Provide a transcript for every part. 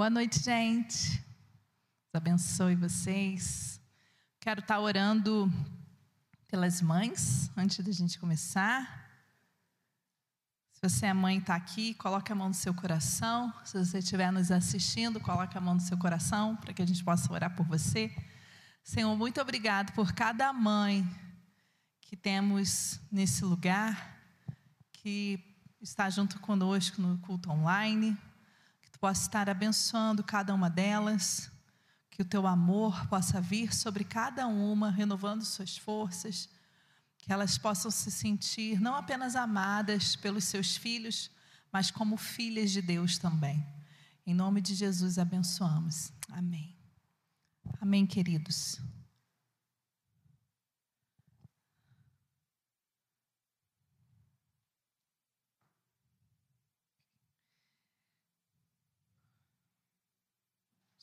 Boa noite, gente. Deus abençoe vocês. Quero estar orando pelas mães antes da gente começar. Se você é mãe está aqui, coloque a mão no seu coração. Se você estiver nos assistindo, coloque a mão no seu coração para que a gente possa orar por você. Senhor, muito obrigado por cada mãe que temos nesse lugar, que está junto conosco no culto online possa estar abençoando cada uma delas, que o teu amor possa vir sobre cada uma, renovando suas forças, que elas possam se sentir não apenas amadas pelos seus filhos, mas como filhas de Deus também. Em nome de Jesus abençoamos. Amém. Amém, queridos.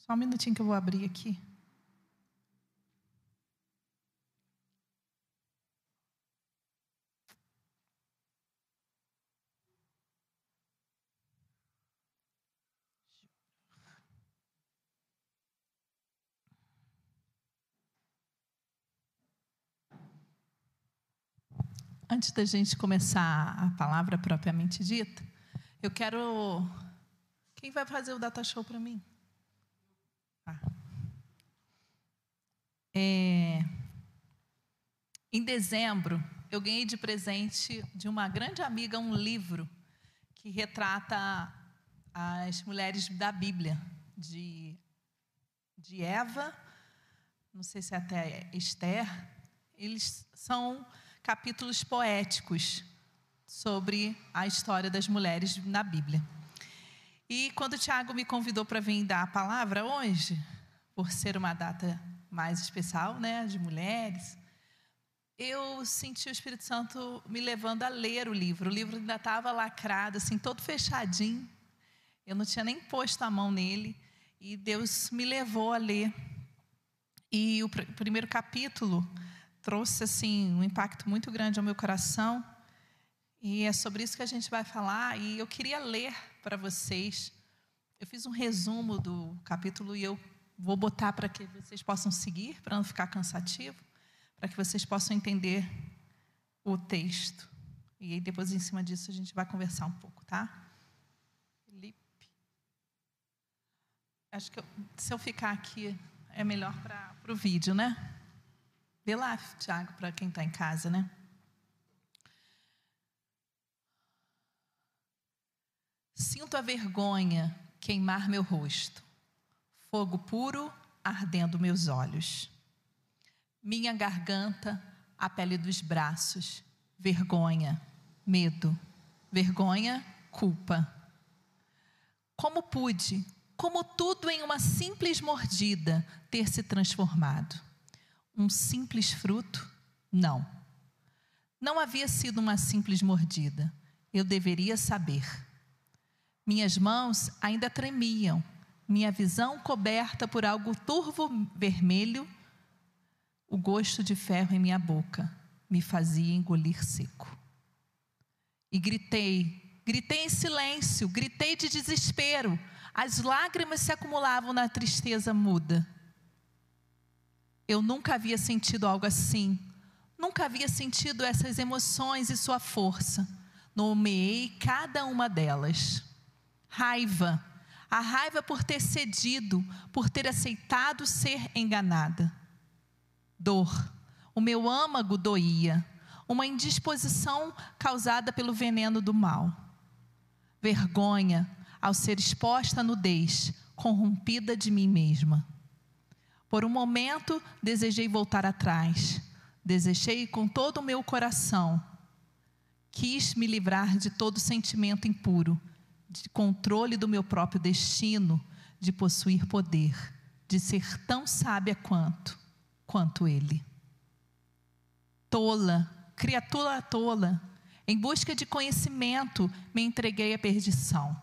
Só um minutinho que eu vou abrir aqui. Antes da gente começar a palavra propriamente dita, eu quero. Quem vai fazer o data show para mim? É, em dezembro, eu ganhei de presente de uma grande amiga um livro que retrata as mulheres da Bíblia, de, de Eva, não sei se é até Esther. Eles são capítulos poéticos sobre a história das mulheres na Bíblia. E quando o Tiago me convidou para vir dar a palavra hoje, por ser uma data mais especial, né, de mulheres, eu senti o Espírito Santo me levando a ler o livro. O livro ainda estava lacrado, assim, todo fechadinho. Eu não tinha nem posto a mão nele. E Deus me levou a ler. E o pr primeiro capítulo trouxe, assim, um impacto muito grande ao meu coração. E é sobre isso que a gente vai falar. E eu queria ler para vocês. Eu fiz um resumo do capítulo e eu vou botar para que vocês possam seguir, para não ficar cansativo, para que vocês possam entender o texto. E aí depois em cima disso a gente vai conversar um pouco, tá? Felipe. Acho que eu, se eu ficar aqui é melhor para o vídeo, né? Vê lá, Tiago, para quem está em casa, né? Sinto a vergonha queimar meu rosto, fogo puro ardendo meus olhos. Minha garganta, a pele dos braços, vergonha, medo, vergonha, culpa. Como pude, como tudo em uma simples mordida, ter se transformado? Um simples fruto? Não. Não havia sido uma simples mordida. Eu deveria saber. Minhas mãos ainda tremiam, minha visão coberta por algo turvo vermelho, o gosto de ferro em minha boca me fazia engolir seco. E gritei, gritei em silêncio, gritei de desespero. As lágrimas se acumulavam na tristeza muda. Eu nunca havia sentido algo assim. Nunca havia sentido essas emoções e sua força. Nomeei cada uma delas raiva. A raiva por ter cedido, por ter aceitado ser enganada. Dor. O meu âmago doía. Uma indisposição causada pelo veneno do mal. Vergonha ao ser exposta à nudez, corrompida de mim mesma. Por um momento desejei voltar atrás. Desejei com todo o meu coração. Quis me livrar de todo sentimento impuro de controle do meu próprio destino, de possuir poder, de ser tão sábia quanto, quanto ele. Tola, criatura tola, em busca de conhecimento, me entreguei à perdição.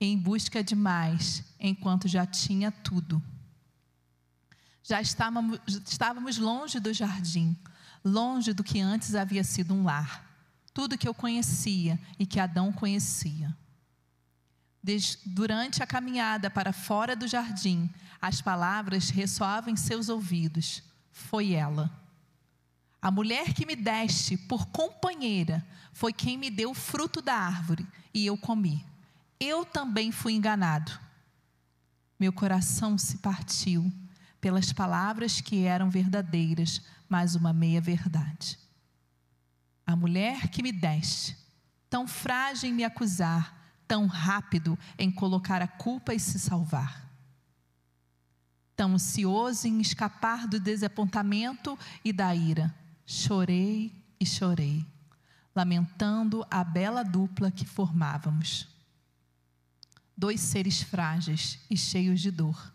Em busca de mais, enquanto já tinha tudo. Já estávamos, estávamos longe do jardim, longe do que antes havia sido um lar tudo que eu conhecia e que Adão conhecia. Durante a caminhada para fora do jardim, as palavras ressoavam em seus ouvidos. Foi ela. A mulher que me deste por companheira foi quem me deu o fruto da árvore e eu comi. Eu também fui enganado. Meu coração se partiu pelas palavras que eram verdadeiras, mas uma meia-verdade. A mulher que me deste, tão frágil em me acusar, tão rápido em colocar a culpa e se salvar. Tão ansioso em escapar do desapontamento e da ira, chorei e chorei, lamentando a bela dupla que formávamos. Dois seres frágeis e cheios de dor.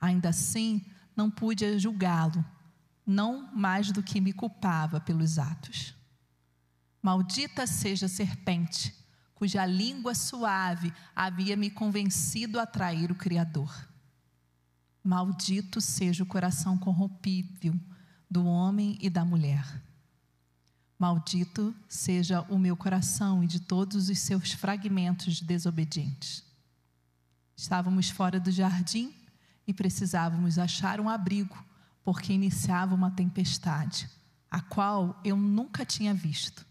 Ainda assim, não pude julgá-lo, não mais do que me culpava pelos atos. Maldita seja a serpente, cuja língua suave havia me convencido a trair o Criador. Maldito seja o coração corrompível do homem e da mulher. Maldito seja o meu coração e de todos os seus fragmentos desobedientes. Estávamos fora do jardim e precisávamos achar um abrigo, porque iniciava uma tempestade, a qual eu nunca tinha visto.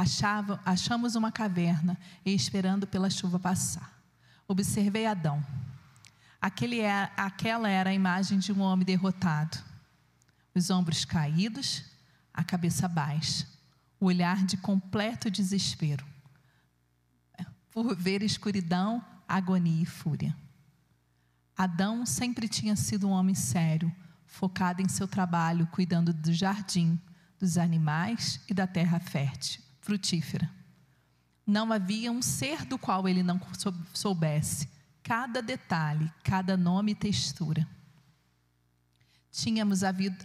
Achava, achamos uma caverna e esperando pela chuva passar. Observei Adão. Aquele é, aquela era a imagem de um homem derrotado. Os ombros caídos, a cabeça baixa, o olhar de completo desespero. Por ver escuridão, agonia e fúria. Adão sempre tinha sido um homem sério, focado em seu trabalho, cuidando do jardim, dos animais e da terra fértil frutífera. Não havia um ser do qual ele não soubesse cada detalhe, cada nome e textura. Tínhamos havido,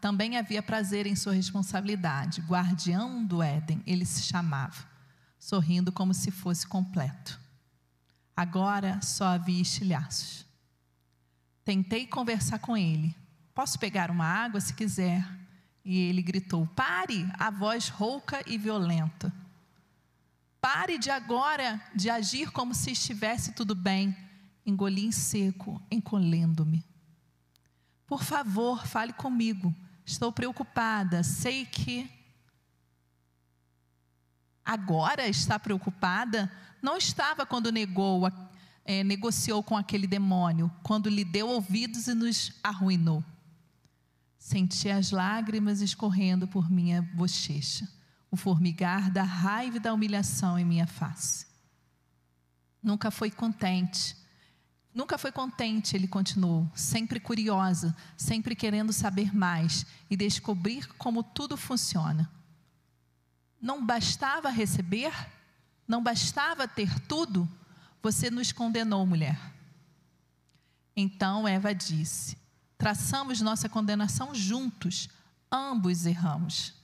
também havia prazer em sua responsabilidade, guardião do Éden, ele se chamava, sorrindo como se fosse completo. Agora só havia estilhaços. Tentei conversar com ele. Posso pegar uma água se quiser? E ele gritou: Pare! A voz rouca e violenta. Pare de agora de agir como se estivesse tudo bem. Engoli em seco, encolhendo-me. Por favor, fale comigo. Estou preocupada. Sei que. Agora está preocupada? Não estava quando negou, é, negociou com aquele demônio, quando lhe deu ouvidos e nos arruinou. Senti as lágrimas escorrendo por minha bochecha, o formigar da raiva e da humilhação em minha face. Nunca foi contente. Nunca foi contente, ele continuou, sempre curiosa, sempre querendo saber mais e descobrir como tudo funciona. Não bastava receber? Não bastava ter tudo? Você nos condenou, mulher. Então Eva disse: traçamos nossa condenação juntos, ambos erramos.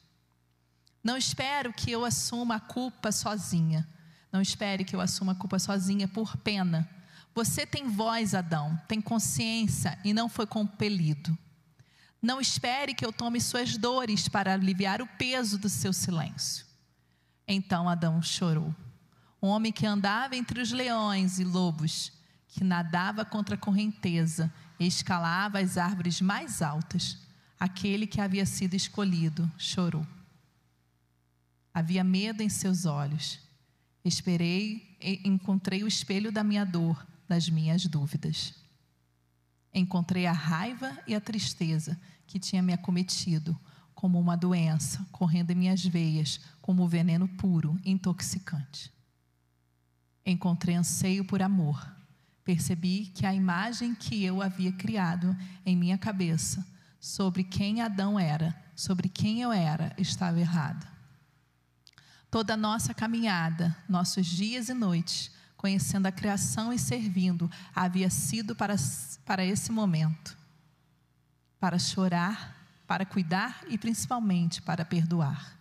Não espero que eu assuma a culpa sozinha. Não espere que eu assuma a culpa sozinha por pena. Você tem voz, Adão, tem consciência e não foi compelido. Não espere que eu tome suas dores para aliviar o peso do seu silêncio. Então Adão chorou. Um homem que andava entre os leões e lobos, que nadava contra a correnteza escalava as árvores mais altas. Aquele que havia sido escolhido chorou. Havia medo em seus olhos. Esperei e encontrei o espelho da minha dor, das minhas dúvidas. Encontrei a raiva e a tristeza que tinha me acometido, como uma doença, correndo em minhas veias, como veneno puro, intoxicante. Encontrei anseio por amor percebi que a imagem que eu havia criado em minha cabeça sobre quem Adão era, sobre quem eu era, estava errada. Toda a nossa caminhada, nossos dias e noites, conhecendo a criação e servindo, havia sido para, para esse momento para chorar, para cuidar e principalmente para perdoar.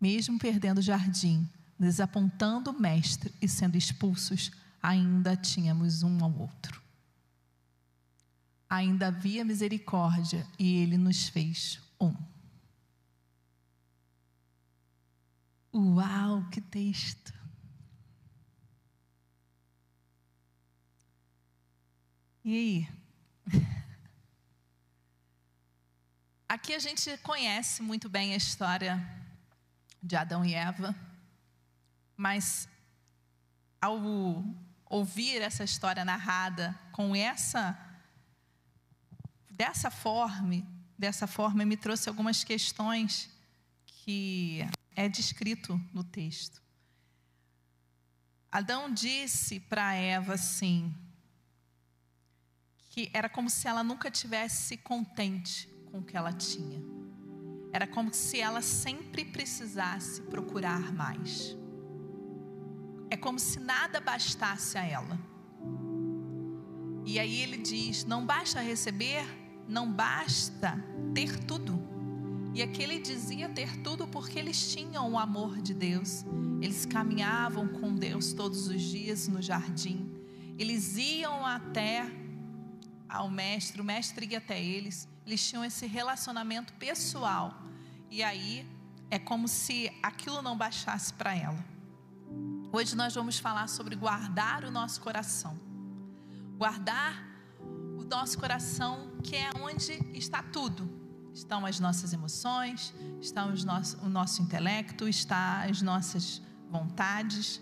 Mesmo perdendo o jardim, desapontando o mestre e sendo expulsos, ainda tínhamos um ao outro. Ainda havia misericórdia e ele nos fez um. Uau, que texto! E aí? Aqui a gente conhece muito bem a história de Adão e Eva, mas ao ouvir essa história narrada com essa dessa forma, dessa forma me trouxe algumas questões que é descrito no texto. Adão disse para Eva assim, que era como se ela nunca tivesse contente com o que ela tinha. Era como se ela sempre precisasse procurar mais. É como se nada bastasse a ela. E aí ele diz: não basta receber, não basta ter tudo. E aqui ele dizia ter tudo porque eles tinham o amor de Deus. Eles caminhavam com Deus todos os dias no jardim. Eles iam até ao mestre, o mestre ia até eles. Eles tinham esse relacionamento pessoal. E aí é como se aquilo não baixasse para ela. Hoje nós vamos falar sobre guardar o nosso coração. Guardar o nosso coração, que é onde está tudo estão as nossas emoções, está nosso, o nosso intelecto, está as nossas vontades.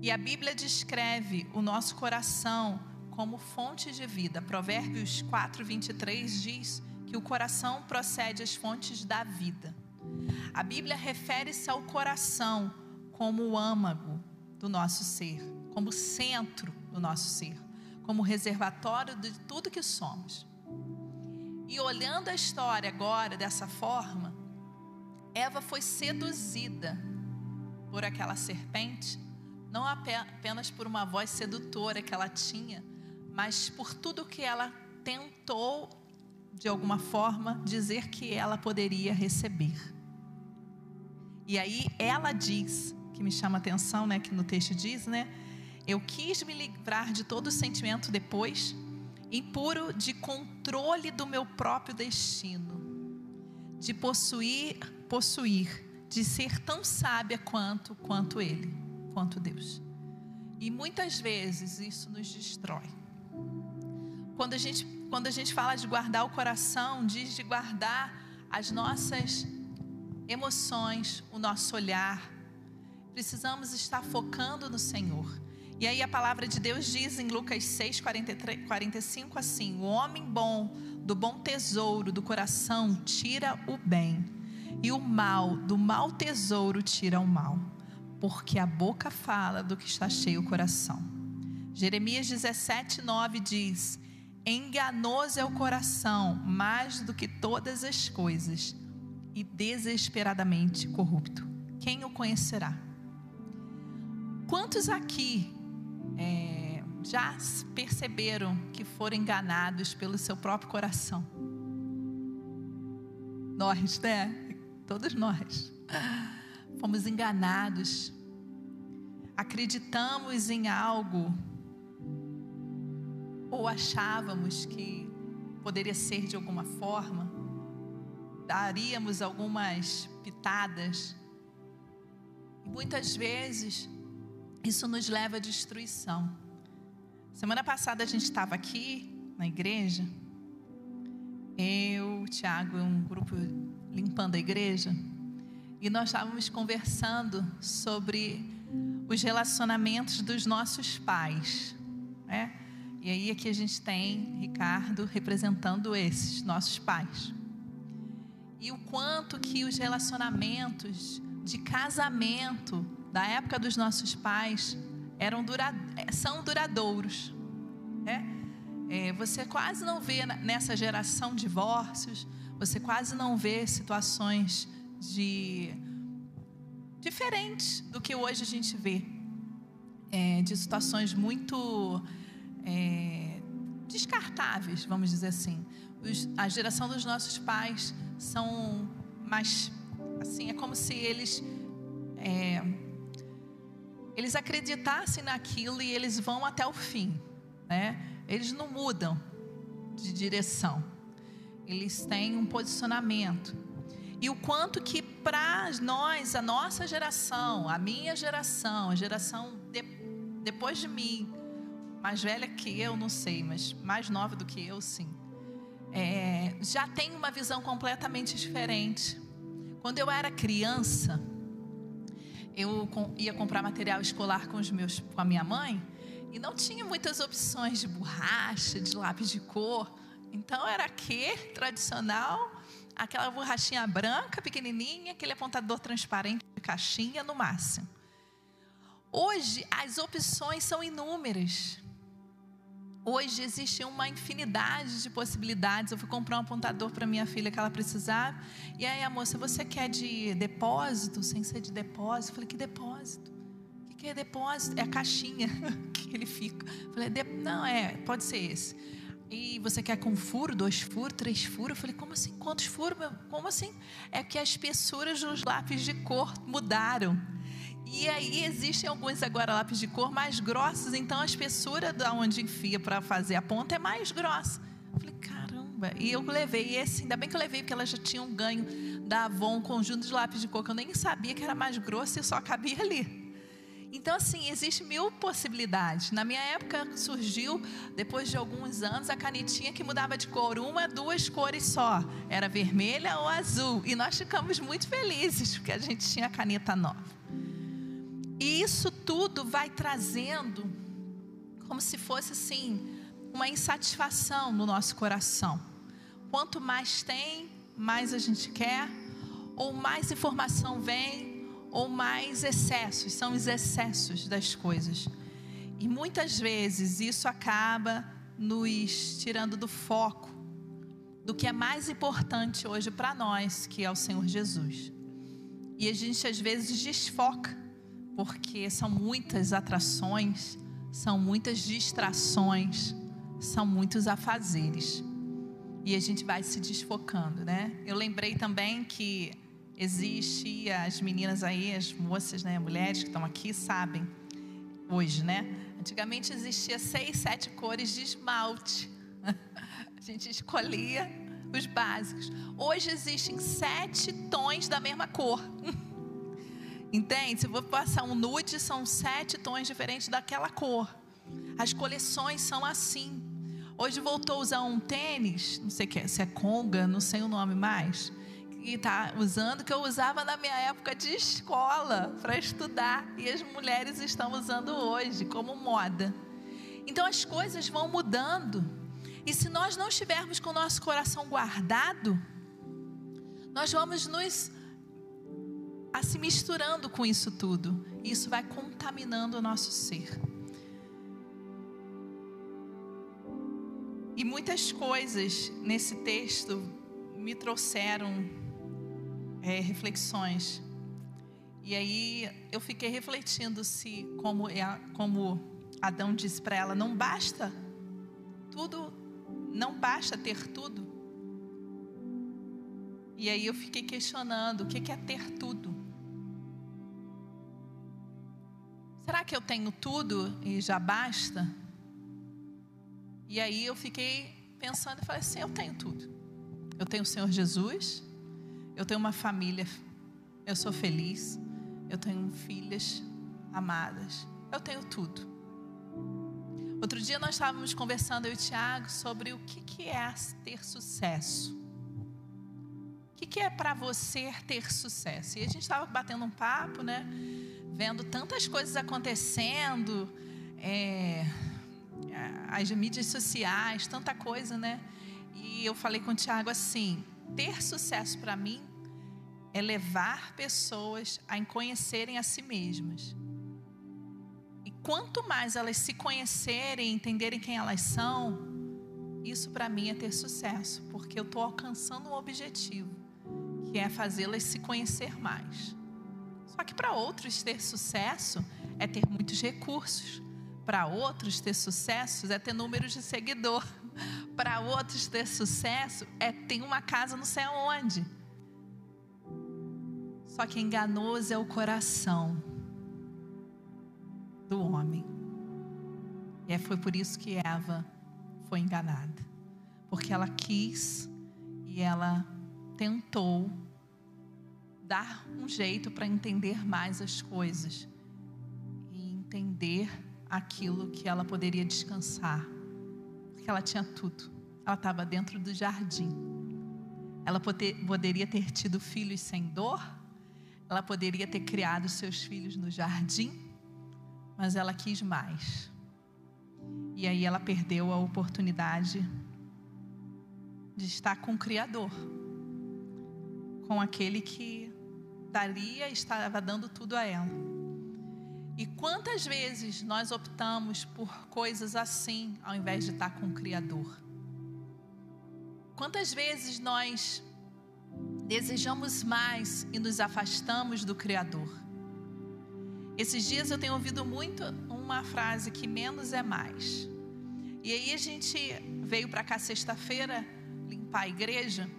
E a Bíblia descreve o nosso coração como fonte de vida. Provérbios 4, 23 diz que o coração procede às fontes da vida. A Bíblia refere-se ao coração como o âmago do nosso ser, como centro do nosso ser, como reservatório de tudo que somos. E olhando a história agora dessa forma, Eva foi seduzida por aquela serpente, não apenas por uma voz sedutora que ela tinha, mas por tudo que ela tentou, de alguma forma, dizer que ela poderia receber. E aí ela diz, que me chama a atenção, né, que no texto diz, né, eu quis me livrar de todo sentimento depois, impuro de controle do meu próprio destino, de possuir, possuir, de ser tão sábia quanto quanto ele, quanto Deus. E muitas vezes isso nos destrói. Quando a gente quando a gente fala de guardar o coração, diz de guardar as nossas emoções, o nosso olhar. Precisamos estar focando no Senhor. E aí a palavra de Deus diz em Lucas 6, 43, 45 assim: O homem bom, do bom tesouro do coração, tira o bem, e o mal, do mau tesouro, tira o mal, porque a boca fala do que está cheio o coração. Jeremias 17, 9 diz: Enganoso é o coração mais do que todas as coisas, e desesperadamente corrupto. Quem o conhecerá? Quantos aqui é, já perceberam que foram enganados pelo seu próprio coração? Nós, né? Todos nós. Fomos enganados. Acreditamos em algo ou achávamos que poderia ser de alguma forma, daríamos algumas pitadas. E muitas vezes isso nos leva à destruição. Semana passada a gente estava aqui na igreja, eu, o Tiago, um grupo limpando a igreja, e nós estávamos conversando sobre os relacionamentos dos nossos pais, né? E aí aqui a gente tem Ricardo representando esses nossos pais. E o quanto que os relacionamentos de casamento da época dos nossos pais eram dura, são duradouros. Né? É, você quase não vê nessa geração divórcios, você quase não vê situações de diferentes do que hoje a gente vê, é, de situações muito é, descartáveis, vamos dizer assim. Os, a geração dos nossos pais são mais assim, é como se eles é, eles acreditassem naquilo e eles vão até o fim, né? Eles não mudam de direção. Eles têm um posicionamento. E o quanto que para nós, a nossa geração, a minha geração, a geração de, depois de mim, mais velha que eu, não sei, mas mais nova do que eu, sim, é, já tem uma visão completamente diferente. Quando eu era criança, eu ia comprar material escolar com, os meus, com a minha mãe e não tinha muitas opções de borracha, de lápis de cor. Então era aqui, tradicional, aquela borrachinha branca, pequenininha, aquele apontador transparente de caixinha no máximo. Hoje as opções são inúmeras. Hoje existe uma infinidade de possibilidades. Eu fui comprar um apontador para minha filha que ela precisava. E aí a moça, você quer de depósito, sem ser de depósito? Eu falei, que depósito? O que é depósito? É a caixinha que ele fica. Eu falei, não, é, pode ser esse. E você quer com furo, dois furos, três furos? Eu falei, como assim? Quantos furos? Como assim? É que as espessuras dos lápis de cor mudaram. E aí existem alguns agora lápis de cor mais grossos, então a espessura da onde enfia para fazer a ponta é mais grossa. Eu falei, caramba. E eu levei esse, ainda bem que eu levei, porque ela já tinha um ganho da Avon, um conjunto de lápis de cor que eu nem sabia que era mais grosso e só cabia ali. Então, assim, existe mil possibilidades. Na minha época surgiu, depois de alguns anos, a canetinha que mudava de cor, uma, duas cores só. Era vermelha ou azul. E nós ficamos muito felizes, porque a gente tinha caneta nova. E isso tudo vai trazendo, como se fosse assim, uma insatisfação no nosso coração. Quanto mais tem, mais a gente quer, ou mais informação vem, ou mais excessos, são os excessos das coisas. E muitas vezes isso acaba nos tirando do foco do que é mais importante hoje para nós, que é o Senhor Jesus. E a gente às vezes desfoca porque são muitas atrações, são muitas distrações, são muitos afazeres. E a gente vai se desfocando, né? Eu lembrei também que existe as meninas aí, as moças, né, mulheres que estão aqui sabem hoje, né? Antigamente existia seis, sete cores de esmalte. A gente escolhia os básicos. Hoje existem sete tons da mesma cor. Entende? Se eu vou passar um nude, são sete tons diferentes daquela cor. As coleções são assim. Hoje voltou a usar um tênis, não sei que se é conga, não sei o nome mais, que está usando, que eu usava na minha época de escola para estudar. E as mulheres estão usando hoje como moda. Então as coisas vão mudando. E se nós não estivermos com o nosso coração guardado, nós vamos nos a se misturando com isso tudo. E isso vai contaminando o nosso ser. E muitas coisas nesse texto me trouxeram é, reflexões. E aí eu fiquei refletindo se, como, é, como Adão disse para ela, não basta tudo, não basta ter tudo. E aí eu fiquei questionando o que é ter tudo. Será que eu tenho tudo e já basta? E aí eu fiquei pensando e falei assim: eu tenho tudo. Eu tenho o Senhor Jesus, eu tenho uma família, eu sou feliz, eu tenho filhas amadas, eu tenho tudo. Outro dia nós estávamos conversando, eu e o Tiago, sobre o que, é ter sucesso. O que é para você ter sucesso? E a gente estava batendo um papo, né? Vendo tantas coisas acontecendo, é, as mídias sociais, tanta coisa, né? E eu falei com o Tiago assim: ter sucesso para mim é levar pessoas a conhecerem a si mesmas. E quanto mais elas se conhecerem, entenderem quem elas são, isso para mim é ter sucesso, porque eu estou alcançando um objetivo, que é fazê-las se conhecer mais. Só que para outros ter sucesso é ter muitos recursos. Para outros ter sucesso é ter números de seguidor. Para outros ter sucesso é ter uma casa não sei aonde. Só que enganoso é o coração do homem. E é, foi por isso que Eva foi enganada. Porque ela quis e ela tentou dar um jeito para entender mais as coisas e entender aquilo que ela poderia descansar, porque ela tinha tudo. Ela estava dentro do jardim. Ela poderia ter tido filhos sem dor, ela poderia ter criado seus filhos no jardim, mas ela quis mais. E aí ela perdeu a oportunidade de estar com o Criador, com aquele que daria estava dando tudo a ela. E quantas vezes nós optamos por coisas assim ao invés de estar com o Criador? Quantas vezes nós desejamos mais e nos afastamos do Criador? Esses dias eu tenho ouvido muito uma frase que menos é mais. E aí a gente veio para cá sexta-feira limpar a igreja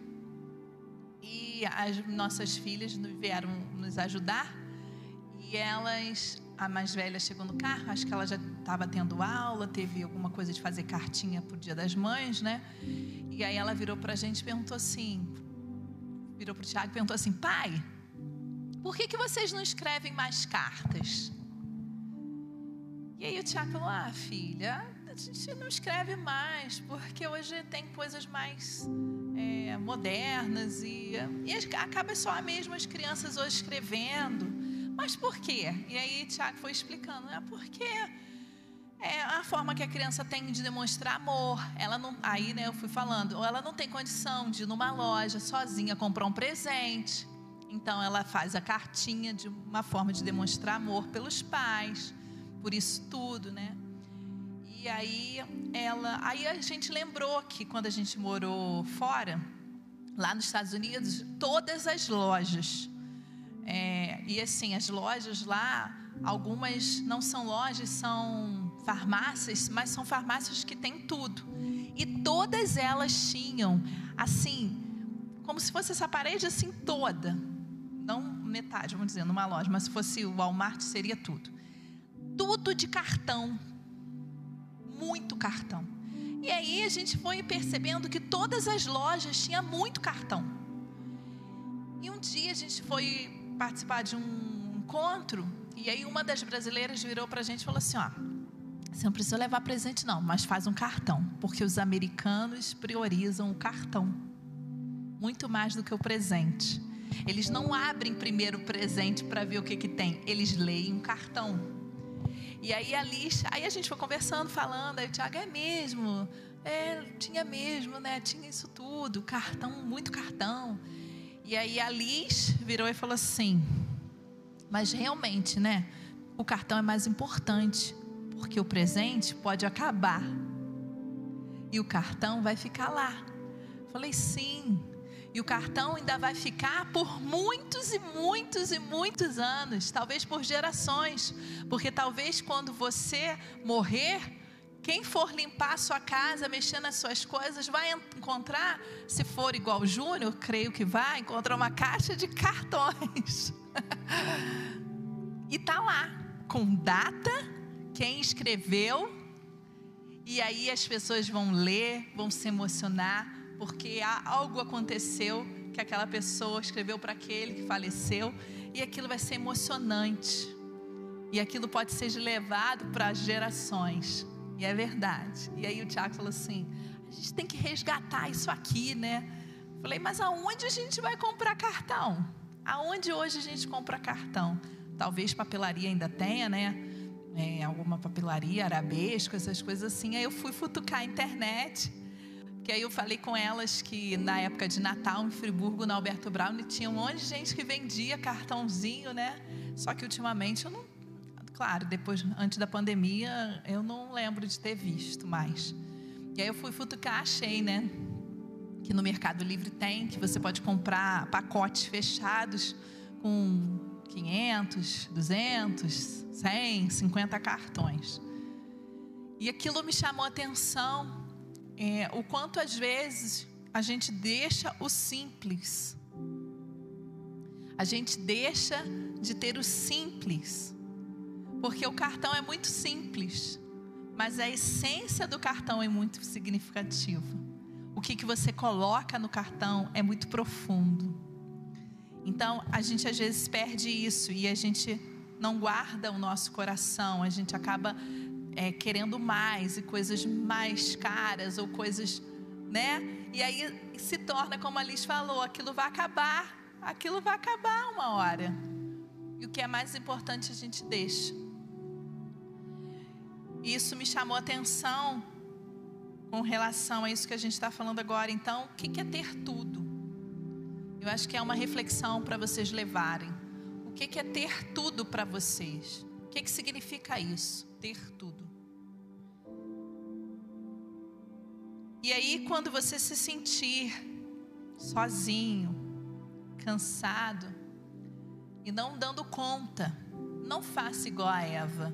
e as nossas filhas vieram nos ajudar e elas a mais velha chegou no carro, acho que ela já estava tendo aula, teve alguma coisa de fazer cartinha para o Dia das Mães, né? E aí ela virou para a gente e perguntou assim, virou para o Tiago e perguntou assim, pai, por que, que vocês não escrevem mais cartas? E aí o Tiago falou, ah filha, gente não escreve mais, porque hoje tem coisas mais é, modernas e, e acaba só mesmo as crianças hoje escrevendo. Mas por quê? E aí Tiago foi explicando, é porque é a forma que a criança tem de demonstrar amor. Ela não, aí né, eu fui falando, ou ela não tem condição de ir numa loja sozinha comprar um presente. Então ela faz a cartinha de uma forma de demonstrar amor pelos pais, por isso tudo, né? E aí ela, aí a gente lembrou que quando a gente morou fora, lá nos Estados Unidos, todas as lojas é, e assim, as lojas lá, algumas não são lojas, são farmácias, mas são farmácias que têm tudo. E todas elas tinham, assim, como se fosse essa parede assim toda. Não metade, vamos dizer, numa loja, mas se fosse o Walmart seria tudo. Tudo de cartão. Muito cartão. E aí a gente foi percebendo que todas as lojas tinham muito cartão. E um dia a gente foi participar de um encontro e aí uma das brasileiras virou para a gente e falou assim: ó, você não precisa levar presente não, mas faz um cartão, porque os americanos priorizam o cartão muito mais do que o presente. Eles não abrem primeiro o presente para ver o que que tem, eles leem um cartão. E aí a Liz, aí a gente foi conversando, falando, aí o Tiago é mesmo, é, tinha mesmo, né? Tinha isso tudo, cartão, muito cartão. E aí a Liz virou e falou assim: Mas realmente, né? O cartão é mais importante, porque o presente pode acabar. E o cartão vai ficar lá. Falei: Sim. E o cartão ainda vai ficar por muitos e muitos e muitos anos, talvez por gerações, porque talvez quando você morrer, quem for limpar a sua casa, mexer nas suas coisas, vai encontrar, se for igual o Júnior, creio que vai, encontrar uma caixa de cartões. e tá lá, com data, quem escreveu, e aí as pessoas vão ler, vão se emocionar, porque algo aconteceu que aquela pessoa escreveu para aquele que faleceu, e aquilo vai ser emocionante. E aquilo pode ser levado para gerações. E é verdade. E aí o Tiago falou assim: a gente tem que resgatar isso aqui, né? Falei, mas aonde a gente vai comprar cartão? Aonde hoje a gente compra cartão? Talvez papelaria ainda tenha, né? É, alguma papelaria, arabesco, essas coisas assim. Aí eu fui futucar a internet. Que aí eu falei com elas que na época de Natal, em Friburgo, na Alberto Brown, tinha um monte de gente que vendia cartãozinho, né? Só que ultimamente eu não claro, depois, antes da pandemia, eu não lembro de ter visto mais. E aí eu fui futucar, achei, né? Que no Mercado Livre tem, que você pode comprar pacotes fechados com 500, 200, 100, 50 cartões. E aquilo me chamou a atenção, é, o quanto às vezes a gente deixa o simples. A gente deixa de ter o simples porque o cartão é muito simples, mas a essência do cartão é muito significativa. O que, que você coloca no cartão é muito profundo. Então, a gente às vezes perde isso e a gente não guarda o nosso coração, a gente acaba é, querendo mais e coisas mais caras ou coisas, né? E aí se torna, como a Liz falou, aquilo vai acabar, aquilo vai acabar uma hora. E o que é mais importante a gente deixa. Isso me chamou a atenção com relação a isso que a gente está falando agora. Então, o que é ter tudo? Eu acho que é uma reflexão para vocês levarem. O que é ter tudo para vocês? O que, que significa isso? Ter tudo. E aí, quando você se sentir sozinho, cansado e não dando conta, não faça igual a Eva,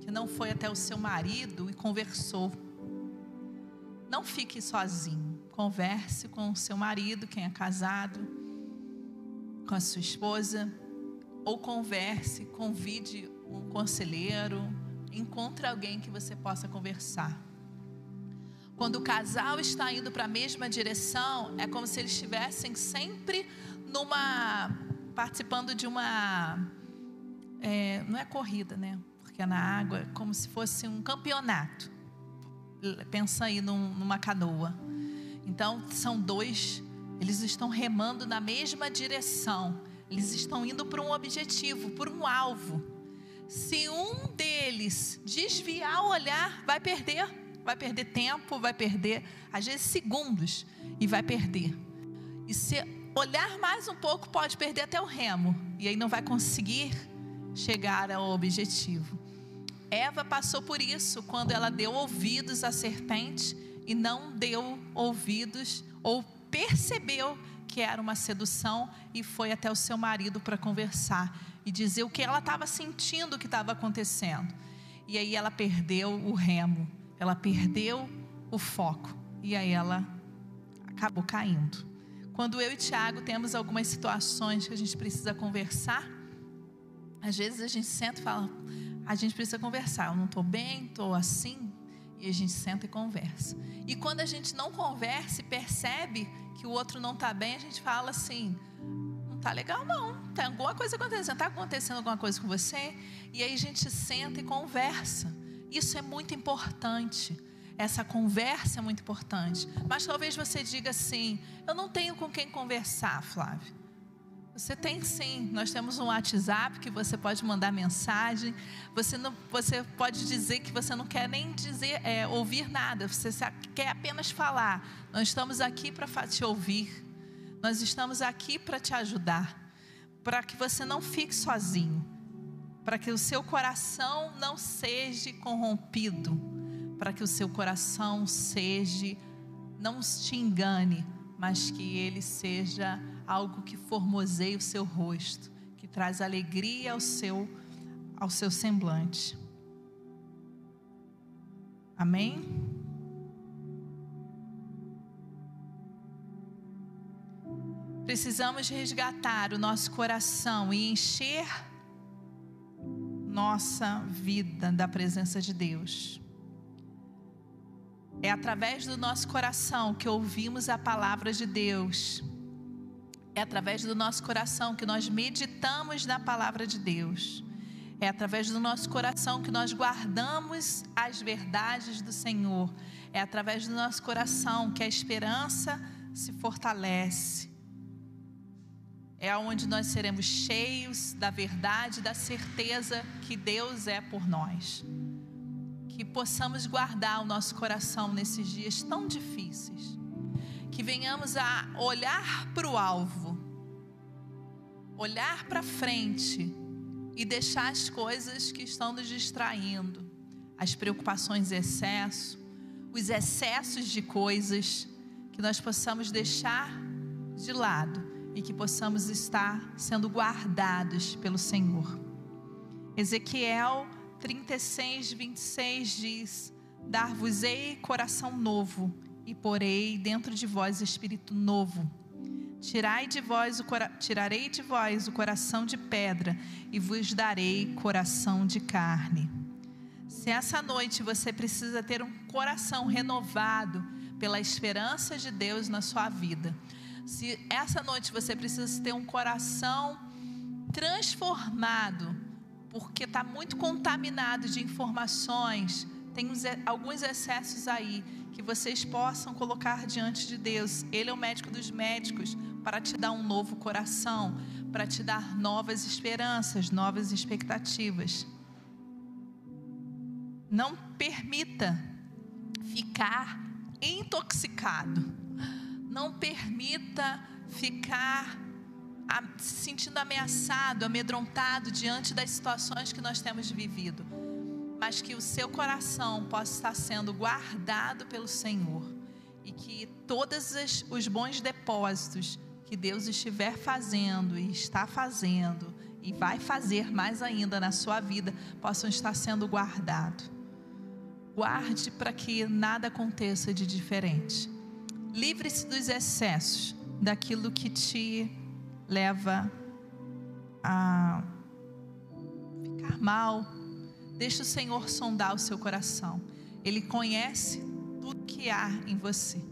que não foi até o seu marido e conversou. Não fique sozinho. Converse com o seu marido, quem é casado, com a sua esposa, ou converse, convide um conselheiro, encontre alguém que você possa conversar. Quando o casal está indo para a mesma direção, é como se eles estivessem sempre numa participando de uma é, não é corrida, né? Porque é na água, é como se fosse um campeonato. Pensa aí num, numa canoa. Então são dois, eles estão remando na mesma direção. Eles estão indo para um objetivo, por um alvo. Se um deles desviar o olhar, vai perder vai perder tempo, vai perder, às vezes, segundos, e vai perder. E se olhar mais um pouco, pode perder até o remo, e aí não vai conseguir chegar ao objetivo. Eva passou por isso quando ela deu ouvidos à serpente e não deu ouvidos ou percebeu que era uma sedução e foi até o seu marido para conversar e dizer o que ela estava sentindo que estava acontecendo. E aí ela perdeu o remo ela perdeu o foco e aí ela acabou caindo. Quando eu e Tiago temos algumas situações que a gente precisa conversar, às vezes a gente senta e fala, a gente precisa conversar. Eu não estou bem, estou assim, e a gente senta e conversa. E quando a gente não conversa e percebe que o outro não está bem, a gente fala assim: está legal, não. Tem alguma coisa acontecendo. Está acontecendo alguma coisa com você? E aí a gente senta e conversa. Isso é muito importante. Essa conversa é muito importante. Mas talvez você diga assim: eu não tenho com quem conversar, Flávio. Você tem sim. Nós temos um WhatsApp que você pode mandar mensagem. Você, não, você pode dizer que você não quer nem dizer, é, ouvir nada. Você quer apenas falar. Nós estamos aqui para te ouvir. Nós estamos aqui para te ajudar. Para que você não fique sozinho para que o seu coração não seja corrompido, para que o seu coração seja, não te engane, mas que ele seja algo que formoseie o seu rosto, que traz alegria ao seu, ao seu semblante. Amém? Precisamos resgatar o nosso coração e encher nossa vida da presença de Deus. É através do nosso coração que ouvimos a palavra de Deus. É através do nosso coração que nós meditamos na palavra de Deus. É através do nosso coração que nós guardamos as verdades do Senhor. É através do nosso coração que a esperança se fortalece é onde nós seremos cheios da verdade, da certeza que Deus é por nós. Que possamos guardar o nosso coração nesses dias tão difíceis. Que venhamos a olhar para o alvo, olhar para frente e deixar as coisas que estão nos distraindo, as preocupações em excesso, os excessos de coisas, que nós possamos deixar de lado e que possamos estar sendo guardados pelo Senhor. Ezequiel 36, 26 diz: Dar-vos-ei coração novo, e porei dentro de vós espírito novo. Tirai de vós o tirarei de vós o coração de pedra e vos darei coração de carne. Se essa noite você precisa ter um coração renovado pela esperança de Deus na sua vida, se essa noite você precisa ter um coração transformado porque está muito contaminado de informações, tem uns, alguns excessos aí que vocês possam colocar diante de Deus. Ele é o médico dos médicos para te dar um novo coração, para te dar novas esperanças, novas expectativas. Não permita ficar intoxicado. Não permita ficar se sentindo ameaçado, amedrontado diante das situações que nós temos vivido mas que o seu coração possa estar sendo guardado pelo Senhor e que todos os bons depósitos que Deus estiver fazendo e está fazendo e vai fazer mais ainda na sua vida possam estar sendo guardados. Guarde para que nada aconteça de diferente. Livre-se dos excessos, daquilo que te leva a ficar mal, Deixe o Senhor sondar o seu coração. Ele conhece tudo que há em você.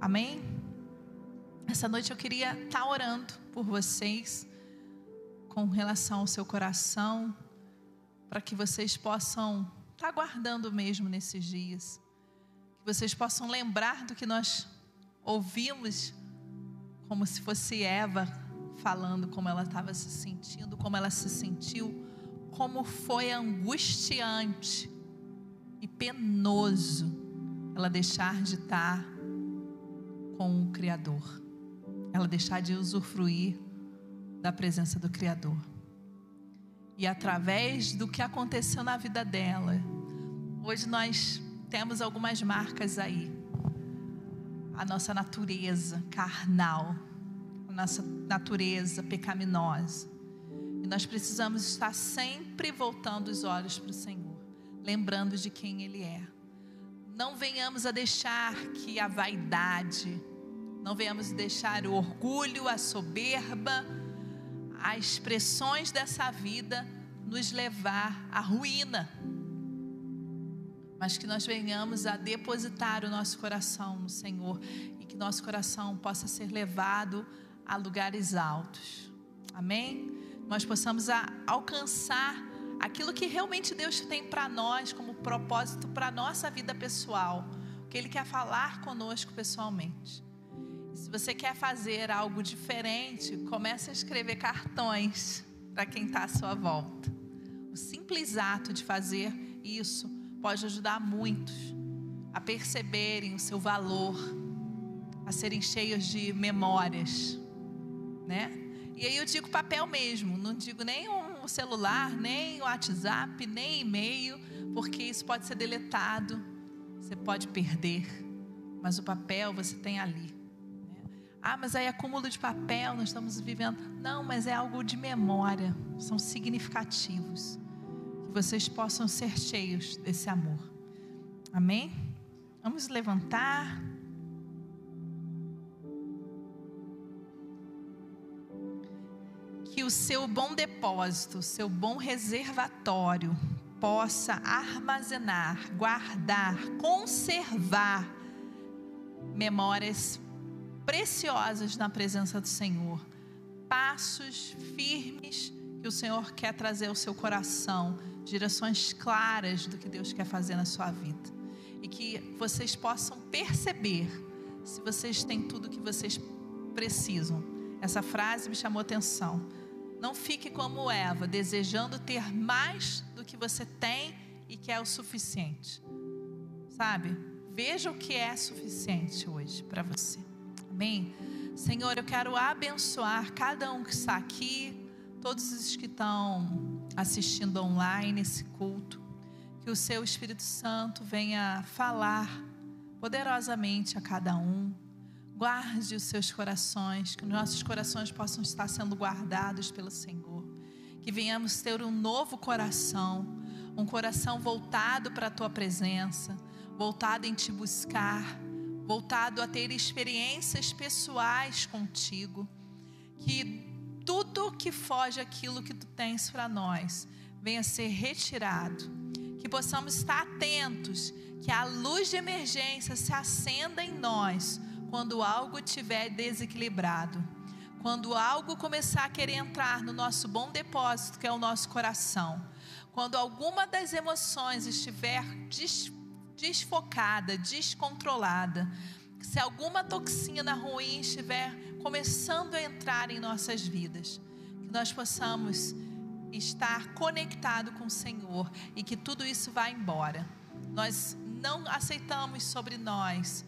Amém? Essa noite eu queria estar orando por vocês com relação ao seu coração, para que vocês possam estar guardando mesmo nesses dias. Que vocês possam lembrar do que nós ouvimos, como se fosse Eva falando como ela estava se sentindo, como ela se sentiu como foi angustiante e penoso ela deixar de estar com o Criador, ela deixar de usufruir da presença do Criador. E através do que aconteceu na vida dela, hoje nós temos algumas marcas aí. A nossa natureza carnal, a nossa natureza pecaminosa e nós precisamos estar sempre voltando os olhos para o Senhor, lembrando de quem Ele é. Não venhamos a deixar que a vaidade, não venhamos deixar o orgulho, a soberba, as expressões dessa vida nos levar à ruína. Mas que nós venhamos a depositar o nosso coração no Senhor e que nosso coração possa ser levado a lugares altos. Amém? nós possamos a, alcançar aquilo que realmente Deus tem para nós como propósito para nossa vida pessoal, o que Ele quer falar conosco pessoalmente. Se você quer fazer algo diferente, comece a escrever cartões para quem está à sua volta. O simples ato de fazer isso pode ajudar muitos a perceberem o seu valor, a serem cheios de memórias, né? E aí eu digo papel mesmo, não digo nem o celular, nem o WhatsApp, nem e-mail, porque isso pode ser deletado, você pode perder, mas o papel você tem ali. Né? Ah, mas aí acúmulo de papel, nós estamos vivendo. Não, mas é algo de memória, são significativos. Vocês possam ser cheios desse amor. Amém? Vamos levantar. que o seu bom depósito, seu bom reservatório possa armazenar, guardar, conservar memórias preciosas na presença do Senhor, passos firmes que o Senhor quer trazer ao seu coração, direções claras do que Deus quer fazer na sua vida. E que vocês possam perceber se vocês têm tudo que vocês precisam. Essa frase me chamou atenção não fique como Eva, desejando ter mais do que você tem e que é o suficiente. Sabe? Veja o que é suficiente hoje para você. Amém? Senhor, eu quero abençoar cada um que está aqui, todos os que estão assistindo online esse culto. Que o seu Espírito Santo venha falar poderosamente a cada um Guarde os seus corações, que nossos corações possam estar sendo guardados pelo Senhor. Que venhamos ter um novo coração, um coração voltado para a tua presença, voltado em te buscar, voltado a ter experiências pessoais contigo. Que tudo que foge aquilo que tu tens para nós venha ser retirado. Que possamos estar atentos, que a luz de emergência se acenda em nós quando algo estiver desequilibrado, quando algo começar a querer entrar no nosso bom depósito, que é o nosso coração, quando alguma das emoções estiver des, desfocada, descontrolada, se alguma toxina ruim estiver começando a entrar em nossas vidas, que nós possamos estar conectado com o Senhor e que tudo isso vá embora. Nós não aceitamos sobre nós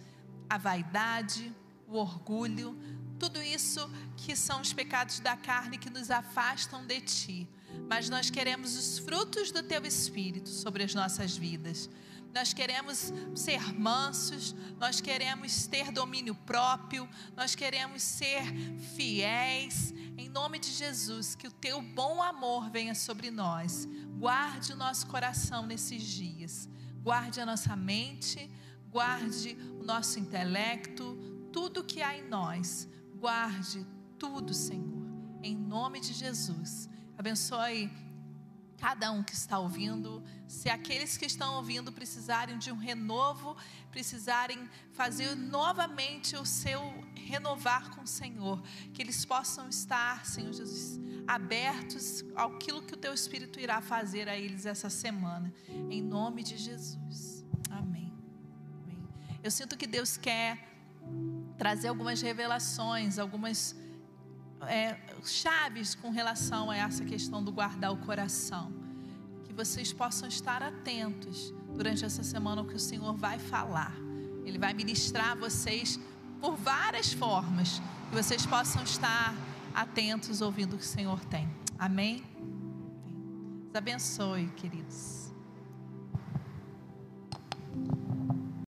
a vaidade, o orgulho, tudo isso que são os pecados da carne que nos afastam de ti. Mas nós queremos os frutos do teu espírito sobre as nossas vidas. Nós queremos ser mansos, nós queremos ter domínio próprio, nós queremos ser fiéis. Em nome de Jesus, que o teu bom amor venha sobre nós. Guarde o nosso coração nesses dias. Guarde a nossa mente, guarde o nosso intelecto, tudo que há em nós Guarde tudo, Senhor, em nome de Jesus. Abençoe cada um que está ouvindo. Se aqueles que estão ouvindo precisarem de um renovo, precisarem fazer novamente o seu renovar com o Senhor, que eles possam estar, Senhor Jesus, abertos àquilo que o teu Espírito irá fazer a eles essa semana, em nome de Jesus. Amém. Amém. Eu sinto que Deus quer trazer algumas revelações, algumas é, chaves com relação a essa questão do guardar o coração. Que vocês possam estar atentos durante essa semana o que o Senhor vai falar. Ele vai ministrar a vocês por várias formas. Que vocês possam estar atentos ouvindo o que o Senhor tem. Amém? Deus abençoe, queridos.